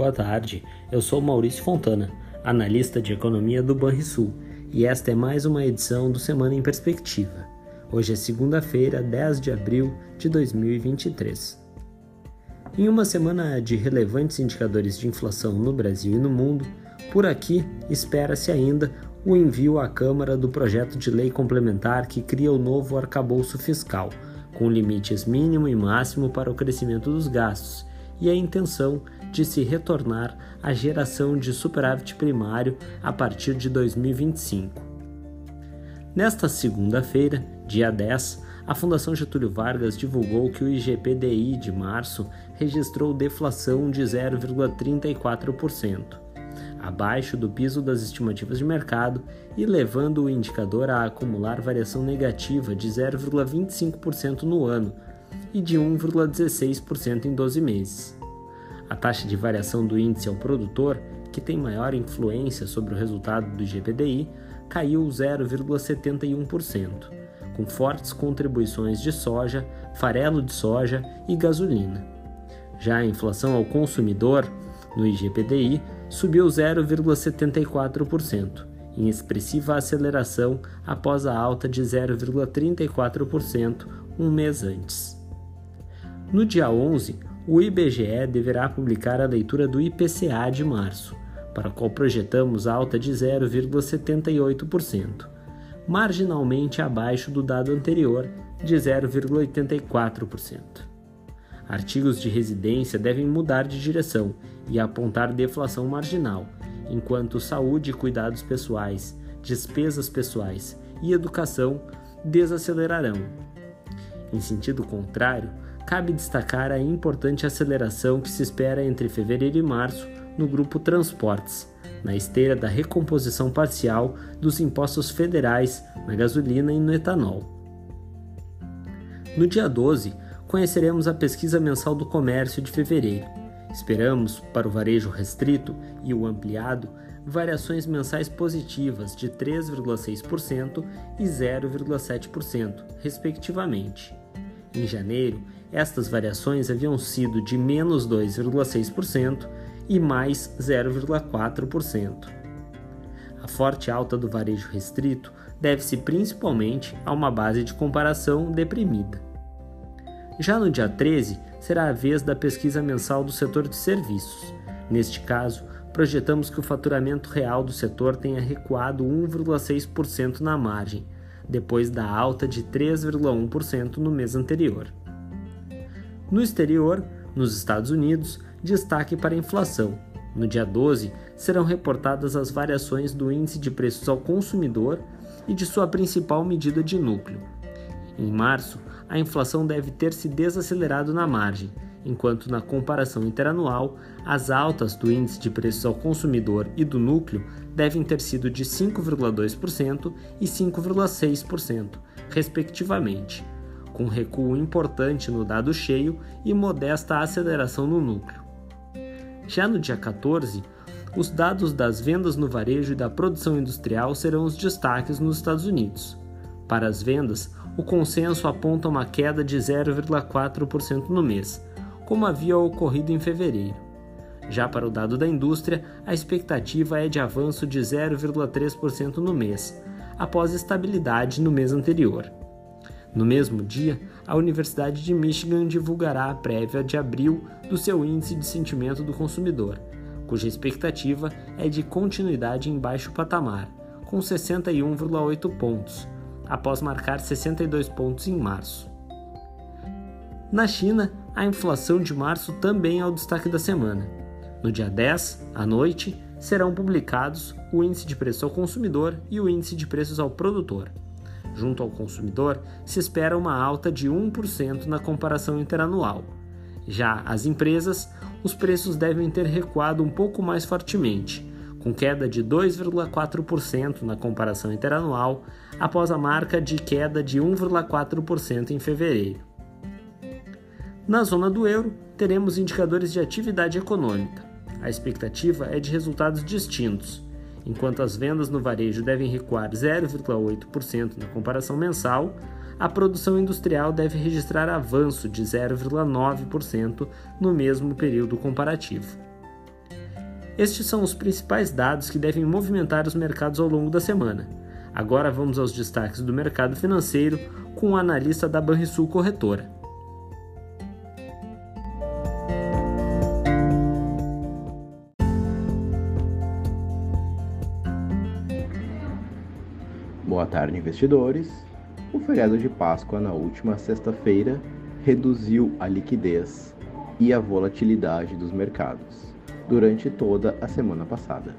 Boa tarde, eu sou Maurício Fontana, analista de economia do Banrisul, e esta é mais uma edição do Semana em Perspectiva. Hoje é segunda-feira, 10 de abril de 2023. Em uma semana de relevantes indicadores de inflação no Brasil e no mundo, por aqui espera-se ainda o envio à Câmara do projeto de lei complementar que cria o novo arcabouço fiscal, com limites mínimo e máximo para o crescimento dos gastos e a intenção de se retornar à geração de superávit primário a partir de 2025. Nesta segunda-feira, dia 10, a Fundação Getúlio Vargas divulgou que o IGPDI de março registrou deflação de 0,34%, abaixo do piso das estimativas de mercado e levando o indicador a acumular variação negativa de 0,25% no ano e de 1,16% em 12 meses. A taxa de variação do índice ao produtor, que tem maior influência sobre o resultado do IGPDI, caiu 0,71%, com fortes contribuições de soja, farelo de soja e gasolina. Já a inflação ao consumidor, no IGPDI, subiu 0,74%, em expressiva aceleração após a alta de 0,34% um mês antes. No dia 11, o IBGE deverá publicar a leitura do IPCA de março, para a qual projetamos alta de 0,78%, marginalmente abaixo do dado anterior de 0,84%. Artigos de residência devem mudar de direção e apontar deflação marginal, enquanto saúde e cuidados pessoais, despesas pessoais e educação desacelerarão. Em sentido contrário, cabe destacar a importante aceleração que se espera entre fevereiro e março no grupo Transportes, na esteira da recomposição parcial dos impostos federais na gasolina e no etanol. No dia 12, conheceremos a pesquisa mensal do comércio de fevereiro. Esperamos, para o varejo restrito e o ampliado, variações mensais positivas de 3,6% e 0,7%, respectivamente. Em janeiro, estas variações haviam sido de menos 2,6% e mais 0,4%. A forte alta do varejo restrito deve-se principalmente a uma base de comparação deprimida. Já no dia 13, será a vez da pesquisa mensal do setor de serviços. Neste caso, projetamos que o faturamento real do setor tenha recuado 1,6% na margem, depois da alta de 3,1% no mês anterior. No exterior, nos Estados Unidos, destaque para a inflação. No dia 12, serão reportadas as variações do índice de preços ao consumidor e de sua principal medida de núcleo. Em março, a inflação deve ter se desacelerado na margem, enquanto na comparação interanual, as altas do índice de preços ao consumidor e do núcleo devem ter sido de 5,2% e 5,6%, respectivamente com recuo importante no dado cheio e modesta aceleração no núcleo. Já no dia 14, os dados das vendas no varejo e da produção industrial serão os destaques nos Estados Unidos. Para as vendas, o consenso aponta uma queda de 0,4% no mês, como havia ocorrido em fevereiro. Já para o dado da indústria, a expectativa é de avanço de 0,3% no mês, após estabilidade no mês anterior. No mesmo dia, a Universidade de Michigan divulgará a prévia de abril do seu Índice de Sentimento do Consumidor, cuja expectativa é de continuidade em baixo patamar, com 61,8 pontos, após marcar 62 pontos em março. Na China, a inflação de março também é o destaque da semana. No dia 10, à noite, serão publicados o índice de preço ao consumidor e o índice de preços ao produtor junto ao consumidor, se espera uma alta de 1% na comparação interanual. Já as empresas, os preços devem ter recuado um pouco mais fortemente, com queda de 2,4% na comparação interanual, após a marca de queda de 1,4% em fevereiro. Na zona do euro, teremos indicadores de atividade econômica. A expectativa é de resultados distintos Enquanto as vendas no varejo devem recuar 0,8% na comparação mensal, a produção industrial deve registrar avanço de 0,9% no mesmo período comparativo. Estes são os principais dados que devem movimentar os mercados ao longo da semana. Agora vamos aos destaques do mercado financeiro com o analista da Banrisul Corretora. Tarde, investidores. O feriado de Páscoa na última sexta-feira reduziu a liquidez e a volatilidade dos mercados durante toda a semana passada.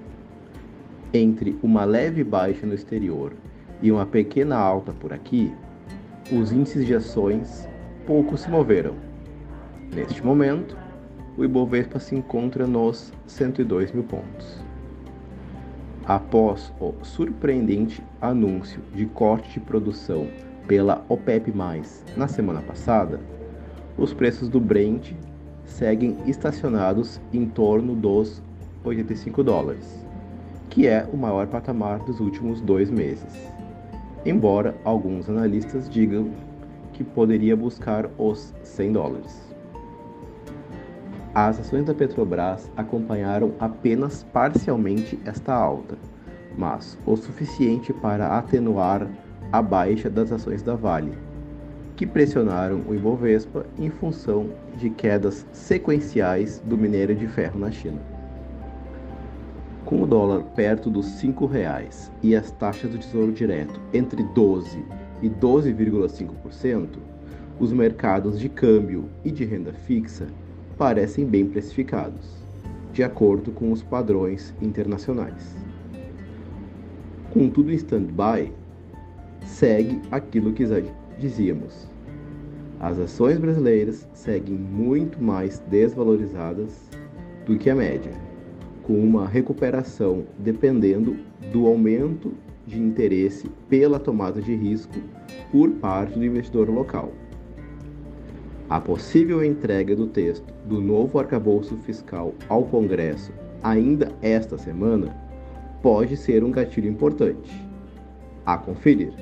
Entre uma leve baixa no exterior e uma pequena alta por aqui, os índices de ações pouco se moveram. Neste momento, o Ibovespa se encontra nos 102 mil pontos. Após o surpreendente anúncio de corte de produção pela OPEP+, na semana passada, os preços do Brent seguem estacionados em torno dos 85 dólares, que é o maior patamar dos últimos dois meses. Embora alguns analistas digam que poderia buscar os 100 dólares. As ações da Petrobras acompanharam apenas parcialmente esta alta, mas o suficiente para atenuar a baixa das ações da Vale, que pressionaram o Ibovespa em função de quedas sequenciais do minério de ferro na China. Com o dólar perto dos R$ reais e as taxas do Tesouro Direto entre 12 e 12,5%, os mercados de câmbio e de renda fixa parecem bem precificados, de acordo com os padrões internacionais. Com tudo em stand-by, segue aquilo que dizíamos. As ações brasileiras seguem muito mais desvalorizadas do que a média, com uma recuperação dependendo do aumento de interesse pela tomada de risco por parte do investidor local. A possível entrega do texto do novo arcabouço fiscal ao Congresso ainda esta semana pode ser um gatilho importante. A conferir.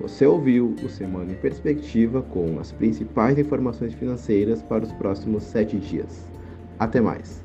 Você ouviu o Semana em Perspectiva com as principais informações financeiras para os próximos sete dias. Até mais!